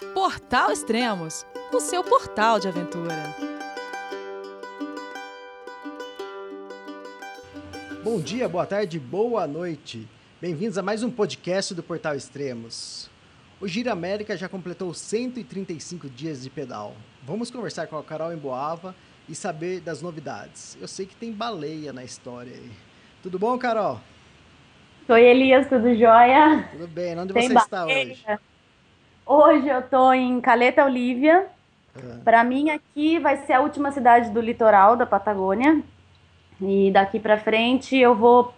Portal Extremos, o seu portal de aventura. Bom dia, boa tarde, boa noite. Bem-vindos a mais um podcast do Portal Extremos. O Gira América já completou 135 dias de pedal. Vamos conversar com a Carol Emboava e saber das novidades. Eu sei que tem baleia na história aí. Tudo bom, Carol? Oi, Elias, tudo jóia? Tudo bem. Onde tem você baleia. está hoje? Hoje eu estou em Caleta Olívia. É. Para mim, aqui vai ser a última cidade do litoral da Patagônia. E daqui para frente eu vou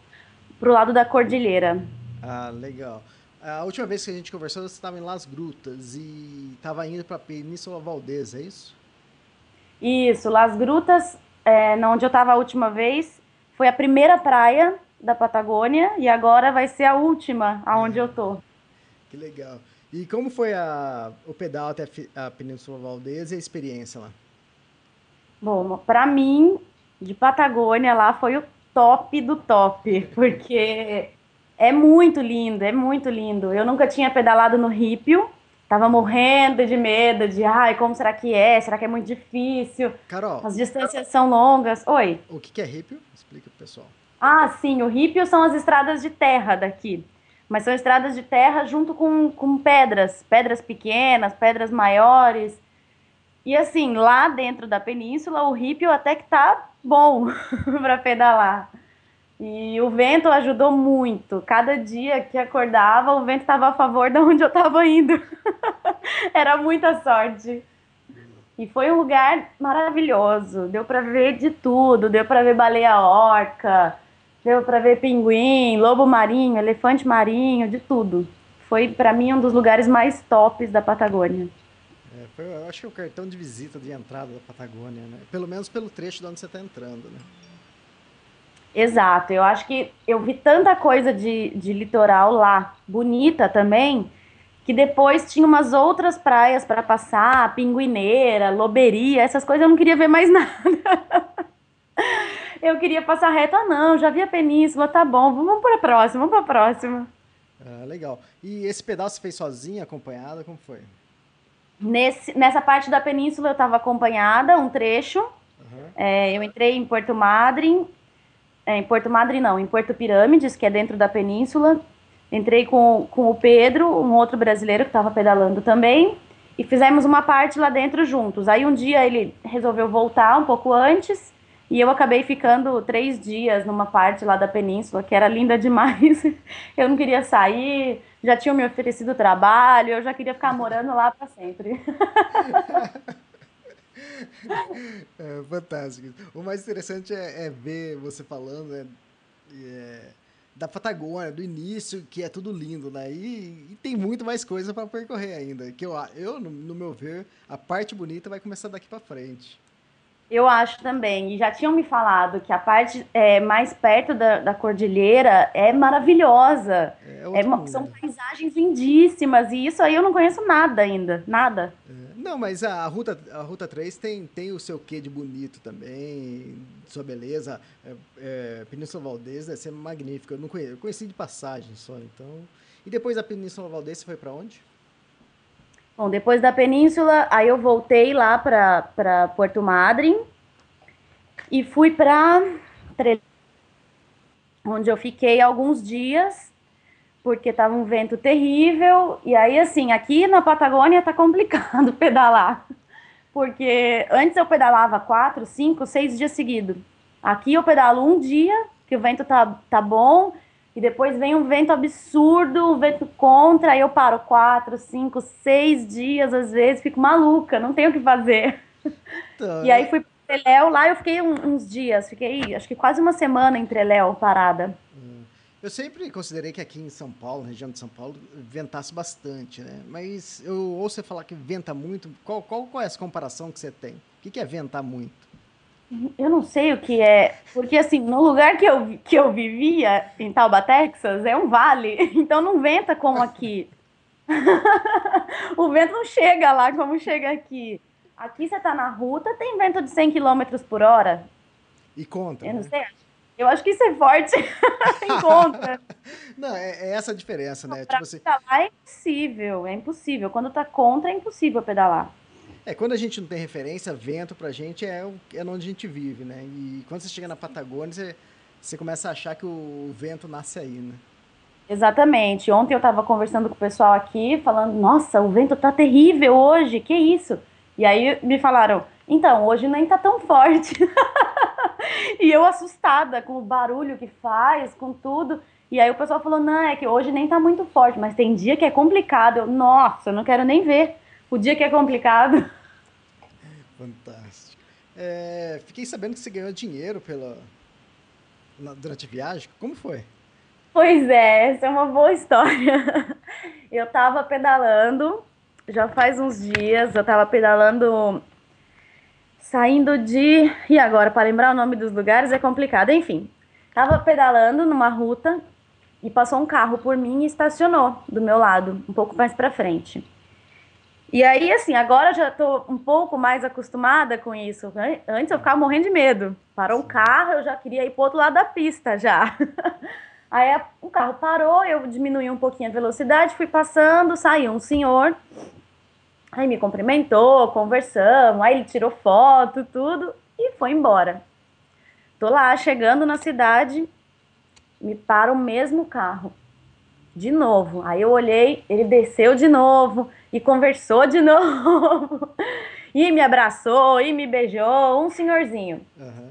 pro lado da cordilheira. Ah, legal. A última vez que a gente conversou, você estava em Las Grutas e estava indo para a Península Valdez, é isso? Isso, Las Grutas, é, onde eu estava a última vez, foi a primeira praia da Patagônia e agora vai ser a última aonde é. eu tô. Que legal. E como foi a, o pedal até a Península Valdez e a experiência lá? Bom, para mim, de Patagônia lá foi o top do top, porque é muito lindo, é muito lindo. Eu nunca tinha pedalado no Rípio, tava morrendo de medo, de ai, como será que é? Será que é muito difícil? Carol. As distâncias são longas. Oi. O que é Rípio? Explica pro pessoal. Ah, sim, o Rípio são as estradas de terra daqui. Mas são estradas de terra junto com, com pedras, pedras pequenas, pedras maiores. E assim, lá dentro da península, o Rípio até que tá bom para pedalar. E o vento ajudou muito. Cada dia que acordava, o vento estava a favor de onde eu estava indo. Era muita sorte. E foi um lugar maravilhoso. Deu para ver de tudo. Deu para ver baleia orca, deu para ver pinguim, lobo marinho, elefante marinho, de tudo. Foi para mim um dos lugares mais tops da Patagônia. É, foi, eu acho que é o cartão de visita de entrada da Patagônia, né? Pelo menos pelo trecho de onde você está entrando, né? Exato, eu acho que eu vi tanta coisa de, de litoral lá, bonita também, que depois tinha umas outras praias para passar, Pinguineira, Loberia, essas coisas eu não queria ver mais nada. Eu queria passar reto, ah não, já vi a península, tá bom, vamos para a próxima, vamos para a próxima. Ah, legal. E esse pedaço você fez sozinha, acompanhada, como foi? Nesse, nessa parte da península eu estava acompanhada, um trecho. Uhum. É, eu entrei em Porto Madryn, é, em Porto Madryn não, em Porto Pirâmides, que é dentro da península. Entrei com, com o Pedro, um outro brasileiro que estava pedalando também, e fizemos uma parte lá dentro juntos. Aí um dia ele resolveu voltar um pouco antes, e eu acabei ficando três dias numa parte lá da península, que era linda demais. eu não queria sair, já tinham me oferecido trabalho, eu já queria ficar morando lá para sempre. é, fantástico. O mais interessante é, é ver você falando né, é, da Patagônia, do início, que é tudo lindo, né? E, e tem muito mais coisa para percorrer ainda. Que eu, eu no, no meu ver, a parte bonita vai começar daqui para frente. Eu acho também. E já tinham me falado que a parte é, mais perto da, da cordilheira é maravilhosa. É, é são paisagens lindíssimas. E isso aí eu não conheço nada ainda. Nada. É. Não, mas a, a, Ruta, a Ruta 3 tem, tem o seu quê de bonito também, sua beleza. É, é, Península Valdez deve ser magnífica. Eu não conheci, eu conheci de passagem só, então. E depois da Península Valdez, você foi para onde? Bom, depois da Península, aí eu voltei lá para Porto Madryn e fui para onde eu fiquei alguns dias porque estava um vento terrível. E aí, assim, aqui na Patagônia tá complicado pedalar. Porque antes eu pedalava quatro, cinco, seis dias seguidos. Aqui eu pedalo um dia, que o vento tá, tá bom, e depois vem um vento absurdo, um vento contra, aí eu paro quatro, cinco, seis dias, às vezes, fico maluca, não tenho o que fazer. Tá. E aí fui para Treléu, lá eu fiquei uns dias, fiquei acho que quase uma semana em Treléu parada. Eu sempre considerei que aqui em São Paulo, região de São Paulo, ventasse bastante, né? Mas eu ouço você falar que venta muito. Qual, qual, qual é essa comparação que você tem? O que é ventar muito? Eu não sei o que é, porque assim, no lugar que eu, que eu vivia, em Taubaté, Texas, é um vale, então não venta como aqui. o vento não chega lá como chega aqui. Aqui você tá na ruta, tem vento de 100 km por hora. E conta. Eu não né? sei, Eu acho que isso é forte em conta. Não, é, é, essa a diferença, né? Pra tipo assim, pedalar é impossível, é impossível. Quando tá contra, é impossível pedalar. É, quando a gente não tem referência, vento pra gente é, é onde a gente vive, né? E quando você chega na Patagônia, você, você começa a achar que o vento nasce aí, né? Exatamente. Ontem eu estava conversando com o pessoal aqui, falando: Nossa, o vento tá terrível hoje, que isso? E aí me falaram: Então, hoje nem tá tão forte. e eu assustada com o barulho que faz, com tudo. E aí o pessoal falou: Não, é que hoje nem tá muito forte, mas tem dia que é complicado. Eu, Nossa, eu não quero nem ver o dia que é complicado. Fantástico. É, fiquei sabendo que você ganhou dinheiro pela durante a viagem. Como foi? Pois é, essa é uma boa história. Eu tava pedalando, já faz uns dias, eu tava pedalando saindo de. E agora, para lembrar o nome dos lugares é complicado. Enfim, tava pedalando numa ruta e passou um carro por mim e estacionou do meu lado, um pouco mais para frente. E aí, assim, agora já tô um pouco mais acostumada com isso. Antes eu ficava morrendo de medo. Parou um carro, eu já queria ir pro outro lado da pista já. Aí o carro parou, eu diminuí um pouquinho a velocidade, fui passando, saiu um senhor, aí me cumprimentou, conversamos, aí ele tirou foto, tudo, e foi embora. Tô lá, chegando na cidade, me para o mesmo carro, de novo. Aí eu olhei, ele desceu de novo e conversou de novo, e me abraçou, e me beijou, um senhorzinho. Uhum.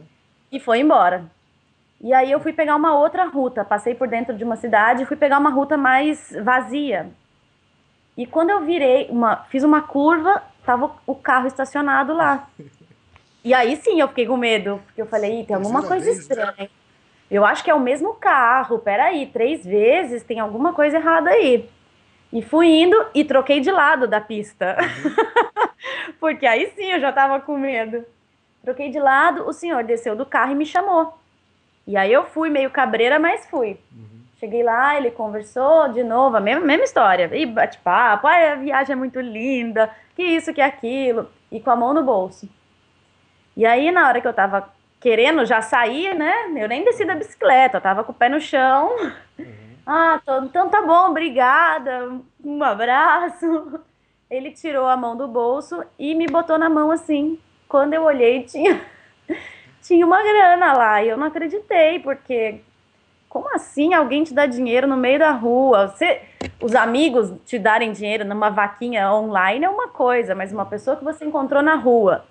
E foi embora. E aí eu fui pegar uma outra ruta, passei por dentro de uma cidade e fui pegar uma ruta mais vazia. E quando eu virei, uma, fiz uma curva, tava o carro estacionado lá. E aí sim eu fiquei com medo, porque eu falei, tem alguma coisa estranha. Eu acho que é o mesmo carro, peraí, três vezes, tem alguma coisa errada aí. E fui indo e troquei de lado da pista. Uhum. porque aí sim eu já tava com medo. Troquei de lado, o senhor desceu do carro e me chamou. E aí eu fui meio cabreira, mas fui. Uhum. Cheguei lá, ele conversou de novo, a mesma, mesma história. E bate-papo, a viagem é muito linda, que isso, que aquilo. E com a mão no bolso. E aí, na hora que eu tava querendo já sair, né? Eu nem desci da bicicleta, eu tava com o pé no chão. Uhum. Ah, tô, então tá bom, obrigada, um abraço. Ele tirou a mão do bolso e me botou na mão assim. Quando eu olhei, tinha tinha uma grana lá. E eu não acreditei, porque como assim alguém te dá dinheiro no meio da rua? Você, os amigos te darem dinheiro numa vaquinha online é uma coisa, mas uma pessoa que você encontrou na rua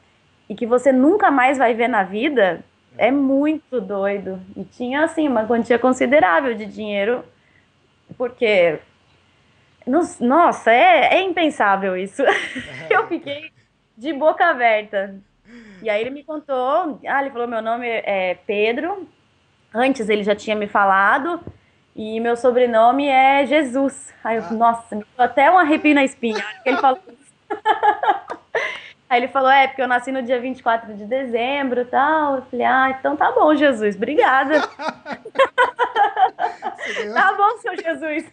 e que você nunca mais vai ver na vida é muito doido. E tinha, assim, uma quantia considerável de dinheiro, porque. Nossa, é, é impensável isso. eu fiquei de boca aberta. E aí ele me contou, ah, ele falou, meu nome é Pedro, antes ele já tinha me falado, e meu sobrenome é Jesus. Aí eu, ah. nossa, me deu até um arrepio na espinha, ele falou. Aí ele falou, é, porque eu nasci no dia 24 de dezembro e tal. Eu falei, ah, então tá bom, Jesus, obrigada. tá bom, seu Jesus.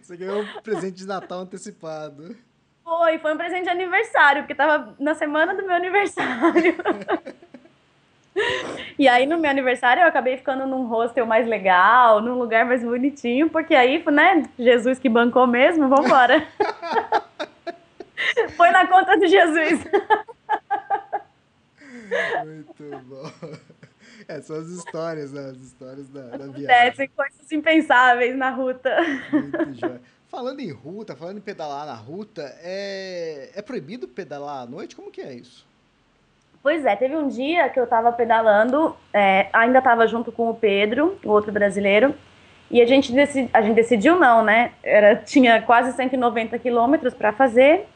Você ganhou um presente de Natal antecipado. Foi, foi um presente de aniversário, porque tava na semana do meu aniversário. e aí, no meu aniversário, eu acabei ficando num hostel mais legal, num lugar mais bonitinho, porque aí, né, Jesus que bancou mesmo, vambora. foi na conta de Jesus. Muito bom. É, são as histórias, né? As histórias da, da viagem. Acontecem coisas impensáveis na ruta. Muito jóia. Falando em ruta, falando em pedalar na ruta, é, é proibido pedalar à noite? Como que é isso? Pois é, teve um dia que eu estava pedalando, é, ainda estava junto com o Pedro, o outro brasileiro, e a gente, decidi, a gente decidiu não, né? Era, tinha quase 190 quilômetros para fazer,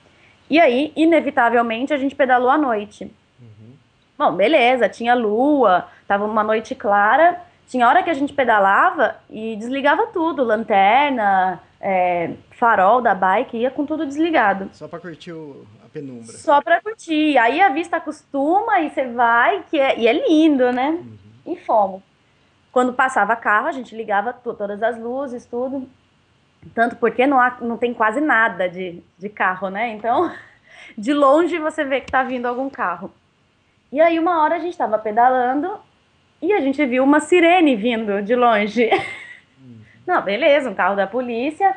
e aí, inevitavelmente, a gente pedalou à noite. Uhum. Bom, beleza, tinha lua, tava uma noite clara, tinha hora que a gente pedalava e desligava tudo, lanterna, é, farol da bike, ia com tudo desligado. Só para curtir o, a penumbra. Só para curtir. Aí a vista acostuma e você vai, que é, e é lindo, né? Uhum. E fomos. Quando passava carro, a gente ligava todas as luzes, tudo. Tanto porque não, há, não tem quase nada de, de carro, né? Então, de longe você vê que tá vindo algum carro. E aí, uma hora a gente estava pedalando e a gente viu uma sirene vindo de longe. Não, beleza, um carro da polícia.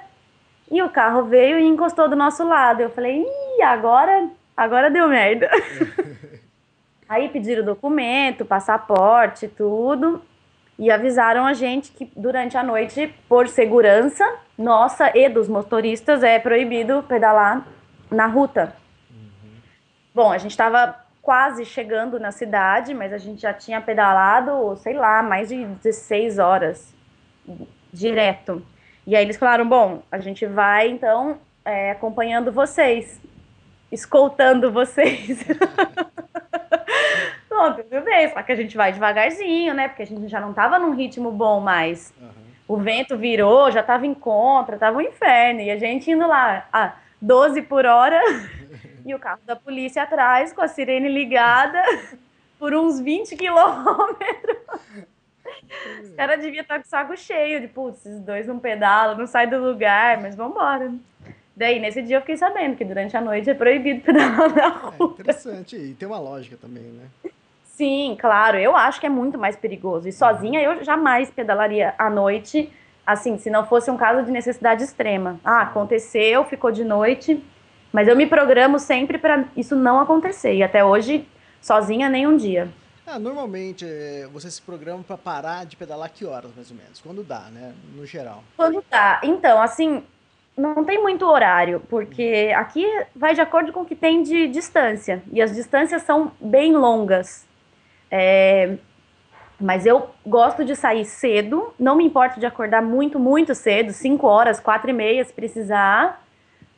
E o carro veio e encostou do nosso lado. Eu falei, ih, agora, agora deu merda. Aí pediram documento, passaporte, tudo. E avisaram a gente que durante a noite, por segurança nossa e dos motoristas, é proibido pedalar na ruta. Uhum. Bom, a gente estava quase chegando na cidade, mas a gente já tinha pedalado, sei lá, mais de 16 horas direto. E aí eles falaram: bom, a gente vai então é, acompanhando vocês, escoltando vocês. Bom, tudo bem, só que a gente vai devagarzinho, né? Porque a gente já não tava num ritmo bom mais. Uhum. O vento virou, já tava em contra, tava um inferno. E a gente indo lá a 12 por hora e o carro da polícia atrás com a sirene ligada por uns 20 quilômetros. Os caras deviam estar com o saco cheio de, putz, esses dois não pedalam, não saem do lugar, mas vambora. Daí, nesse dia, eu fiquei sabendo que durante a noite é proibido pedalar na é rua. É interessante, e tem uma lógica também, né? Sim, claro, eu acho que é muito mais perigoso. E sozinha eu jamais pedalaria à noite, assim, se não fosse um caso de necessidade extrema. Ah, aconteceu, ficou de noite, mas eu me programo sempre para isso não acontecer. E até hoje, sozinha, nem um dia. Ah, normalmente é, você se programa para parar de pedalar que horas, mais ou menos? Quando dá, né? No geral. Quando dá. Então, assim, não tem muito horário, porque aqui vai de acordo com o que tem de distância. E as distâncias são bem longas. É, mas eu gosto de sair cedo, não me importo de acordar muito, muito cedo, 5 horas, 4 e meia, se precisar,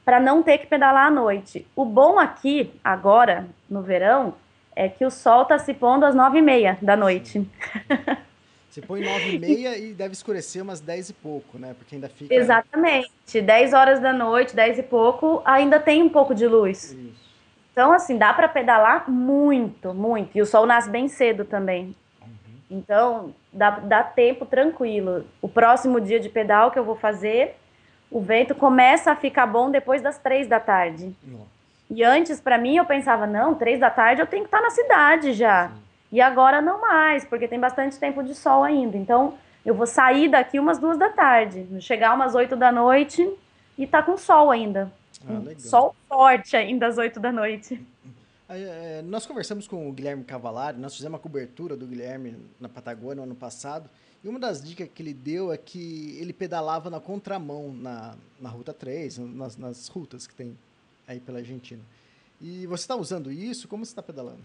para não ter que pedalar à noite. O bom aqui, agora, no verão, é que o sol está se pondo às nove e meia da noite. Você põe nove e meia e deve escurecer umas dez e pouco, né? Porque ainda fica... Exatamente. Dez horas da noite, dez e pouco, ainda tem um pouco de luz. Isso. Então, assim, dá para pedalar muito, muito. E o sol nasce bem cedo também. Uhum. Então, dá, dá tempo tranquilo. O próximo dia de pedal que eu vou fazer, o vento começa a ficar bom depois das três da tarde. Nossa. E antes, para mim, eu pensava, não, três da tarde eu tenho que estar na cidade já. Sim. E agora não mais, porque tem bastante tempo de sol ainda. Então, eu vou sair daqui umas duas da tarde, chegar umas oito da noite e tá com sol ainda. Ah, sol forte ainda às oito da noite. É, nós conversamos com o Guilherme Cavalari, nós fizemos uma cobertura do Guilherme na Patagônia no ano passado, e uma das dicas que ele deu é que ele pedalava na contramão na, na Ruta 3, nas, nas rutas que tem aí pela Argentina. E você está usando isso? Como você está pedalando?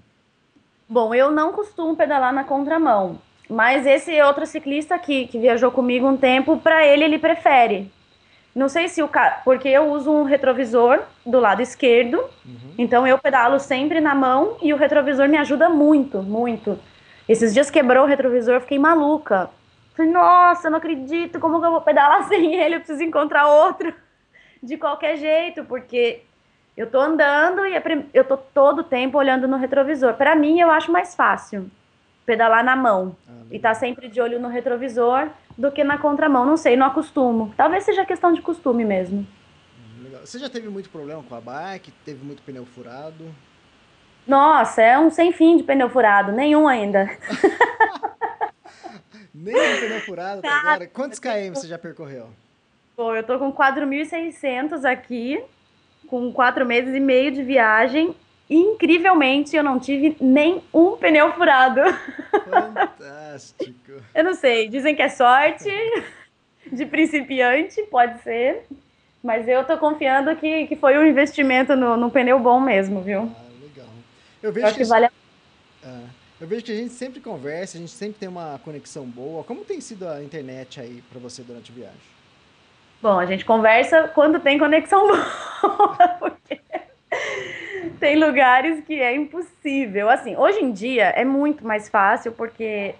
Bom, eu não costumo pedalar na contramão, mas esse outro ciclista que, que viajou comigo um tempo, para ele, ele prefere. Não sei se o cara. Porque eu uso um retrovisor do lado esquerdo, uhum. então eu pedalo sempre na mão e o retrovisor me ajuda muito, muito. Esses dias quebrou o retrovisor, eu fiquei maluca. Falei, nossa, eu não acredito, como que eu vou pedalar sem ele? Eu preciso encontrar outro. De qualquer jeito, porque eu tô andando e é eu tô todo o tempo olhando no retrovisor. Para mim, eu acho mais fácil pedalar na mão ah, e tá sempre de olho no retrovisor do que na contramão. Não sei, não acostumo. Talvez seja questão de costume mesmo. Hum, legal. Você já teve muito problema com a bike? Teve muito pneu furado? Nossa, é um sem fim de pneu furado. Nenhum ainda. Nenhum pneu furado até agora. Quantos km você já percorreu? Pô, eu tô com 4.600 aqui com quatro meses e meio de viagem. Incrivelmente, eu não tive nem um pneu furado. Fantástico. eu não sei, dizem que é sorte de principiante, pode ser. Mas eu tô confiando que, que foi um investimento no, no pneu bom mesmo, viu? Ah, legal. Eu vejo eu que, que vale a... é, eu vejo que a gente sempre conversa, a gente sempre tem uma conexão boa. Como tem sido a internet aí para você durante a viagem? Bom, a gente conversa quando tem conexão boa, porque tem lugares que é impossível. Assim, hoje em dia é muito mais fácil porque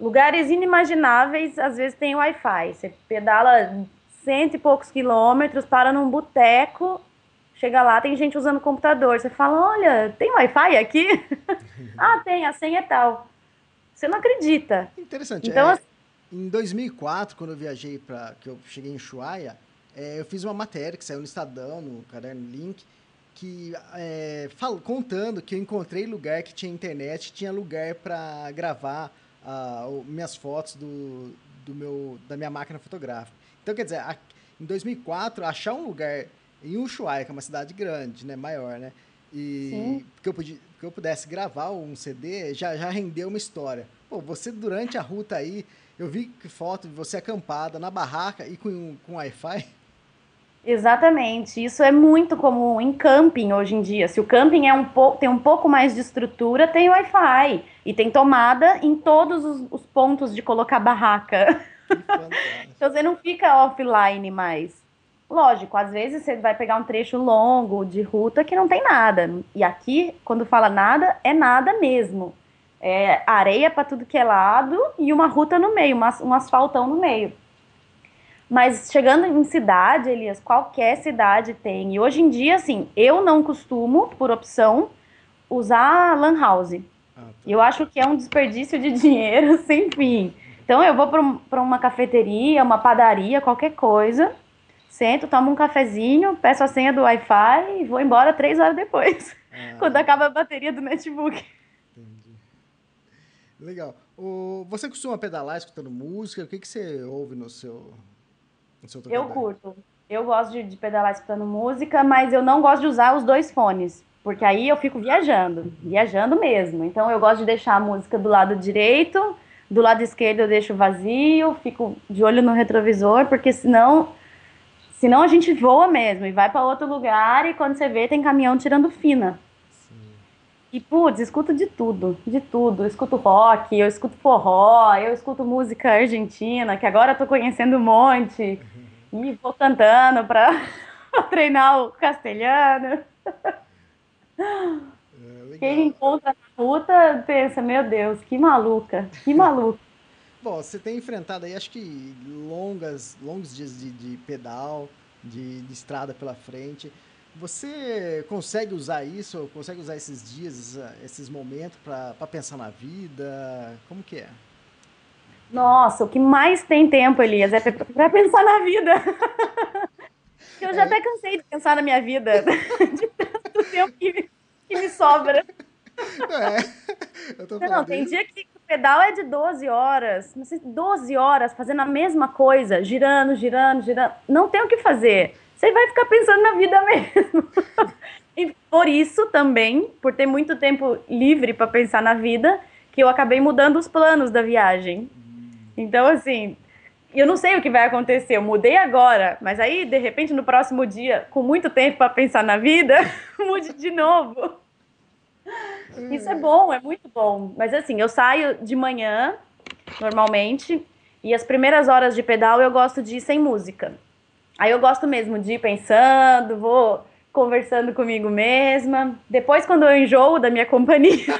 lugares inimagináveis às vezes tem Wi-Fi. Você pedala cento e poucos quilômetros, para num boteco, chega lá, tem gente usando computador. Você fala: Olha, tem Wi-Fi aqui? ah, tem, a senha é tal. Você não acredita. Interessante. Então, é... assim, em 2004, quando eu viajei para que eu cheguei em Ushuaia, é, eu fiz uma matéria que saiu no Estadão, no caderno Link, que é, falo, contando que eu encontrei lugar que tinha internet, tinha lugar para gravar uh, minhas fotos do, do meu, da minha máquina fotográfica. Então, quer dizer, a, em 2004, achar um lugar em Ushuaia, que é uma cidade grande, né, maior, né, e que eu, podia, que eu pudesse gravar um CD, já, já rendeu uma história. Pô, você durante a ruta aí, eu vi foto de você acampada na barraca e com, com Wi-Fi. Exatamente, isso é muito comum em camping hoje em dia. Se o camping é um tem um pouco mais de estrutura, tem Wi-Fi e tem tomada em todos os, os pontos de colocar barraca. então você não fica offline mais. Lógico, às vezes você vai pegar um trecho longo de ruta que não tem nada. E aqui, quando fala nada, é nada mesmo. É areia para tudo que é lado e uma ruta no meio, um asfaltão no meio. Mas chegando em cidade, Elias, qualquer cidade tem. E hoje em dia, assim, eu não costumo, por opção, usar lan house. Ah, tá. Eu acho que é um desperdício de dinheiro sem fim. Então eu vou para uma cafeteria, uma padaria, qualquer coisa, sento, tomo um cafezinho, peço a senha do Wi-Fi e vou embora três horas depois, ah. quando acaba a bateria do notebook. Entendi. Legal. O, você costuma pedalar escutando música? O que, que você ouve no seu, no seu Eu curto. Eu gosto de, de pedalar escutando música, mas eu não gosto de usar os dois fones. Porque aí eu fico viajando, viajando mesmo. Então eu gosto de deixar a música do lado direito do lado esquerdo eu deixo vazio, fico de olho no retrovisor, porque senão, senão a gente voa mesmo e vai para outro lugar e quando você vê tem caminhão tirando fina. E putz, escuto de tudo, de tudo. Eu escuto rock, eu escuto forró, eu escuto música argentina, que agora eu tô conhecendo um monte. Uhum. E vou cantando para treinar o castelhano. Quem encontra na ruta pensa, meu Deus, que maluca, que maluca. Bom, você tem enfrentado aí, acho que longas, longos dias de, de pedal, de, de, estrada pela frente. Você consegue usar isso, consegue usar esses dias, esses momentos para pensar na vida? Como que é? Nossa, o que mais tem tempo, Elias, é para pensar na vida. Eu já é. até cansei de pensar na minha vida, de tanto tempo que que me sobra. É, eu tô não, tem dia que o pedal é de 12 horas. 12 horas fazendo a mesma coisa, girando, girando, girando. Não tem o que fazer. Você vai ficar pensando na vida mesmo. e por isso também, por ter muito tempo livre para pensar na vida, que eu acabei mudando os planos da viagem. Então, assim, eu não sei o que vai acontecer. Eu mudei agora, mas aí, de repente, no próximo dia, com muito tempo para pensar na vida, mude de novo. Isso é bom, é muito bom. Mas assim, eu saio de manhã, normalmente, e as primeiras horas de pedal eu gosto de ir sem música. Aí eu gosto mesmo de ir pensando, vou conversando comigo mesma. Depois, quando eu enjoo da minha companhia,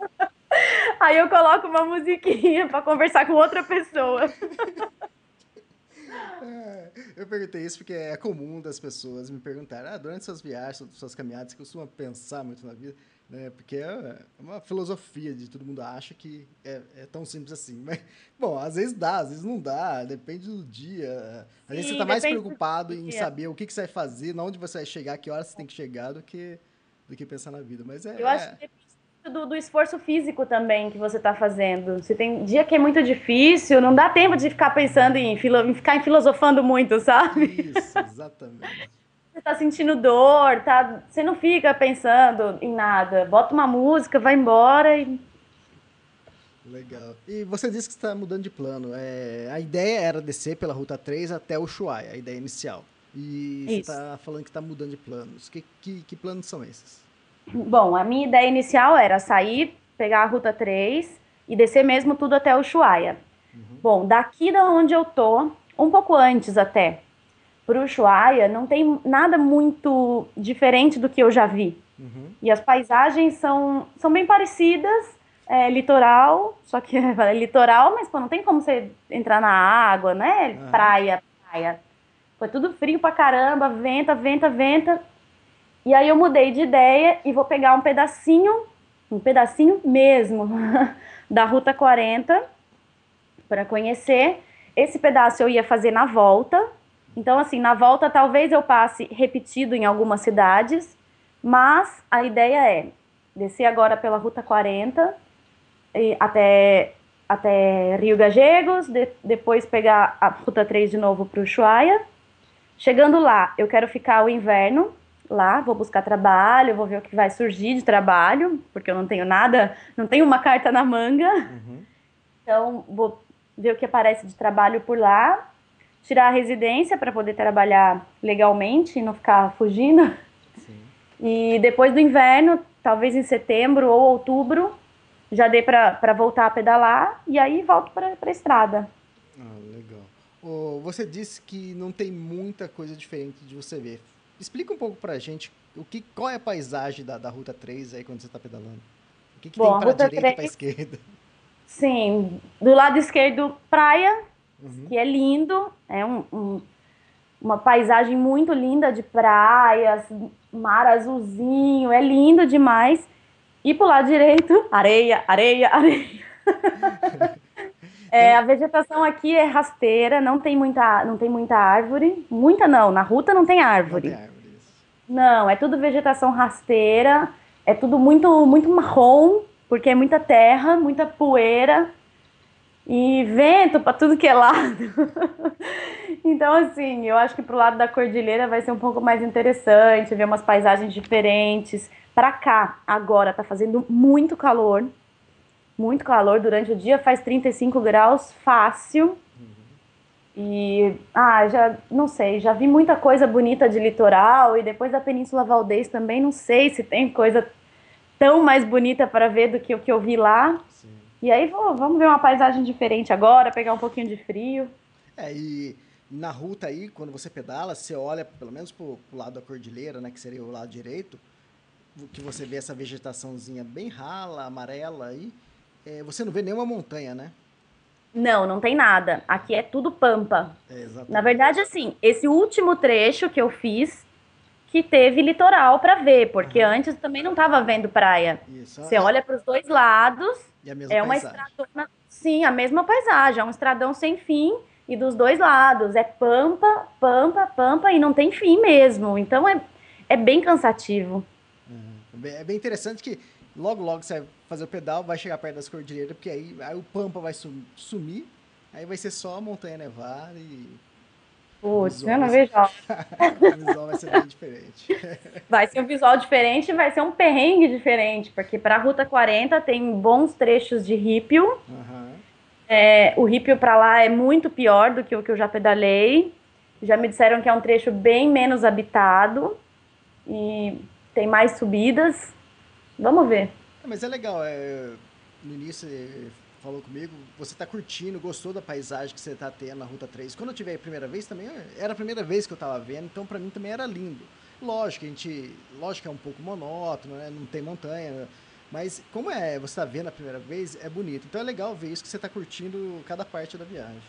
aí eu coloco uma musiquinha para conversar com outra pessoa. É, eu perguntei isso porque é comum das pessoas me perguntarem, ah, durante suas viagens, suas caminhadas, você costuma pensar muito na vida? Né? Porque é uma filosofia de todo mundo acha que é, é, tão simples assim. Mas, bom, às vezes dá, às vezes não dá, depende do dia. Às vezes você está mais preocupado em saber o que, que você vai fazer, onde você vai chegar, que hora você tem que chegar, do que, do que pensar na vida. Mas é, eu acho que depende do, do, esforço físico também que você está fazendo. Se tem dia que é muito difícil, não dá tempo de ficar pensando em, filo, em ficar filosofando muito, sabe? Isso, exatamente. Você está sentindo dor, tá? Você não fica pensando em nada. Bota uma música, vai embora e. Legal. E você disse que está mudando de plano. É, a ideia era descer pela Ruta 3 até o Ushuaia, a ideia inicial. E Isso. você está falando que está mudando de planos. Que, que, que planos são esses? Bom, a minha ideia inicial era sair, pegar a Ruta 3 e descer mesmo tudo até o Ushuaia. Uhum. Bom, daqui da onde eu tô, um pouco antes até, para o Ushuaia, não tem nada muito diferente do que eu já vi. Uhum. E as paisagens são, são bem parecidas, é, litoral, só que é litoral, mas pô, não tem como você entrar na água, né? Uhum. Praia, praia. Foi tudo frio pra caramba, venta, venta, venta. E aí eu mudei de ideia e vou pegar um pedacinho, um pedacinho mesmo, da Ruta 40 para conhecer. Esse pedaço eu ia fazer na volta. Então, assim, na volta talvez eu passe repetido em algumas cidades, mas a ideia é descer agora pela Ruta 40 até até Rio Gagegos, de, depois pegar a Ruta 3 de novo para o Ushuaia. Chegando lá, eu quero ficar o inverno lá, vou buscar trabalho, vou ver o que vai surgir de trabalho, porque eu não tenho nada, não tenho uma carta na manga. Uhum. Então, vou ver o que aparece de trabalho por lá, tirar a residência para poder trabalhar legalmente e não ficar fugindo. Sim. E depois do inverno, talvez em setembro ou outubro, já dê para voltar a pedalar e aí volto para a estrada. Ah, legal. Oh, você disse que não tem muita coisa diferente de você ver. Explica um pouco para a gente o que, qual é a paisagem da, da Ruta 3 aí quando você está pedalando. O que, que Bom, tem para direita e para esquerda? Sim, do lado esquerdo, praia, uhum. que é lindo. É um, um, uma paisagem muito linda de praias, mar azulzinho, é lindo demais. E pro lado direito, areia, areia, areia. é, a vegetação aqui é rasteira, não tem muita, não tem muita árvore. Muita não, na ruta não tem árvore. Não, tem árvore, não é tudo vegetação rasteira, é tudo muito, muito marrom, porque é muita terra, muita poeira e vento para tudo que é lado. então, assim, eu acho que pro lado da cordilheira vai ser um pouco mais interessante, ver umas paisagens diferentes. Para cá, agora tá fazendo muito calor. Muito calor durante o dia, faz 35 graus fácil. E, ah, já não sei, já vi muita coisa bonita de litoral e depois da Península Valdez também, não sei se tem coisa tão mais bonita para ver do que o que eu vi lá. Sim. E aí vou, vamos ver uma paisagem diferente agora, pegar um pouquinho de frio. É, e na ruta aí, quando você pedala, você olha pelo menos pro, pro lado da cordilheira, né, que seria o lado direito, que você vê essa vegetaçãozinha bem rala, amarela aí, é, você não vê nenhuma montanha, né? Não, não tem nada. Aqui é tudo pampa. É, Na verdade, assim, esse último trecho que eu fiz, que teve litoral para ver, porque uhum. antes também não estava vendo praia. Isso. Você olha para os dois lados, é uma estradona, sim, a mesma paisagem, é um estradão sem fim e dos dois lados é pampa, pampa, pampa e não tem fim mesmo. Então é, é bem cansativo. É bem interessante que logo, logo você vai fazer o pedal, vai chegar perto das cordilheiras, porque aí, aí o Pampa vai sumir, aí vai ser só a montanha nevada e. Putz, eu não vejo. o visual vai ser bem diferente. Vai ser um visual diferente vai ser um perrengue diferente, porque para a Ruta 40 tem bons trechos de rípio. Uhum. É, o rípio para lá é muito pior do que o que eu já pedalei. Já me disseram que é um trecho bem menos habitado. E tem mais subidas. Vamos ver. É, mas é legal, é, no início falou comigo, você está curtindo, gostou da paisagem que você está tendo na Ruta 3. Quando eu tive a primeira vez também, era a primeira vez que eu estava vendo, então para mim também era lindo. Lógico, a gente, lógico é um pouco monótono, né? não tem montanha, mas como é, você está vendo a primeira vez, é bonito. Então é legal ver isso que você está curtindo cada parte da viagem.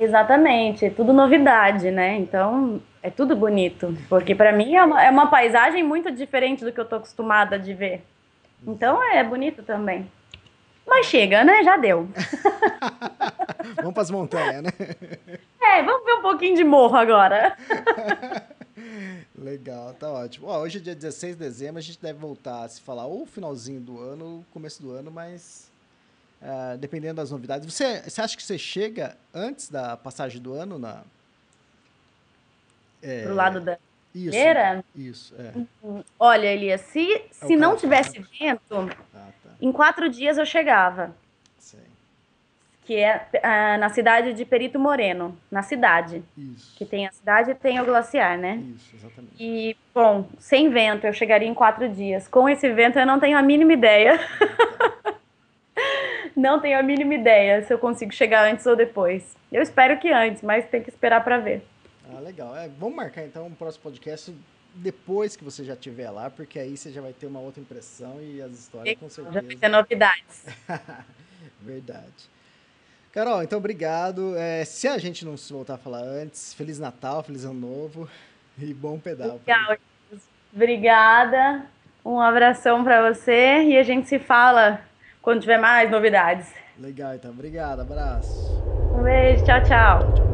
Exatamente, é tudo novidade, né? Então é tudo bonito, porque para mim é uma, é uma paisagem muito diferente do que eu tô acostumada de ver. Então é bonito também. Mas chega, né? Já deu. vamos para as montanhas, né? É, vamos ver um pouquinho de morro agora. Legal, tá ótimo. Ó, hoje é dia 16 de dezembro, a gente deve voltar a se falar ou finalzinho do ano ou começo do ano, mas uh, dependendo das novidades. Você, você acha que você chega antes da passagem do ano na. É, Pro lado da isso, feira? Isso, é. Uhum. Olha, Elias, se, é se não tivesse vento, ah, tá. Em quatro dias eu chegava. Sim. Que é uh, na cidade de Perito Moreno, na cidade. Isso. Que tem a cidade e tem o glaciar, né? Isso, exatamente. E, bom, sem vento eu chegaria em quatro dias. Com esse vento eu não tenho a mínima ideia. Não tenho a mínima ideia se eu consigo chegar antes ou depois. Eu espero que antes, mas tem que esperar para ver. Ah, legal. É, vamos marcar então um próximo podcast depois que você já estiver lá, porque aí você já vai ter uma outra impressão e as histórias com certeza. Já vai ter novidades. Verdade. Carol, então obrigado. É, se a gente não se voltar a falar antes, Feliz Natal, Feliz Ano Novo e bom pedal. Legal. Obrigada. Um abração para você e a gente se fala quando tiver mais novidades. Legal, então. Obrigado, abraço. Um beijo, tchau, tchau. tchau, tchau.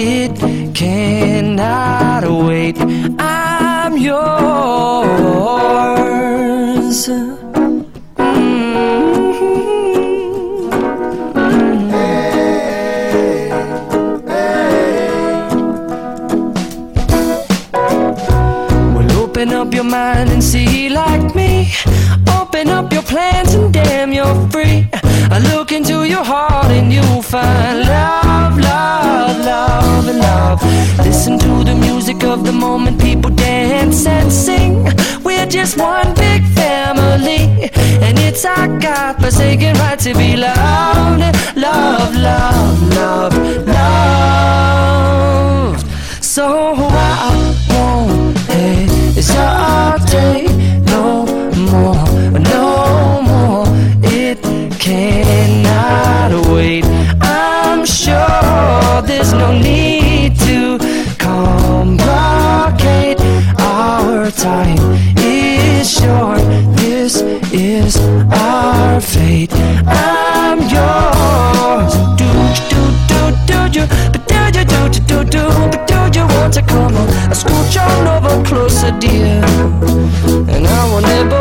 It cannot wait. I'm yours. Forsaken right to be loved, love, love, love, love. So I won't hesitate no more, no more. It cannot wait. I'm sure there's no need to complicate. Our time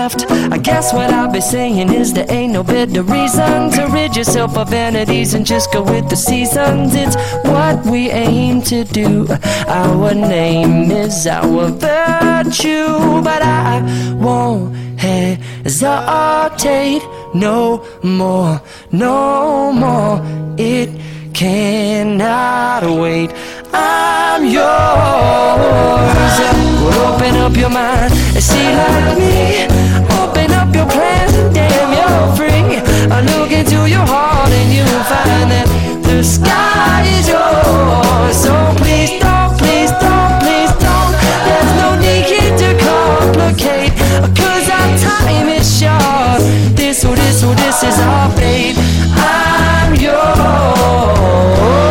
I guess what I'll be saying is there ain't no better reason to rid yourself of vanities and just go with the seasons. It's what we aim to do. Our name is our virtue, but I won't hesitate no more, no more. It cannot wait. I'm yours. Well, open up your mind and see like me. I look into your heart and you will find that the sky is yours. So please don't, please don't, please don't. There's no need to complicate. Cause our time is short. This, oh, this, oh, this is our fate. I'm yours.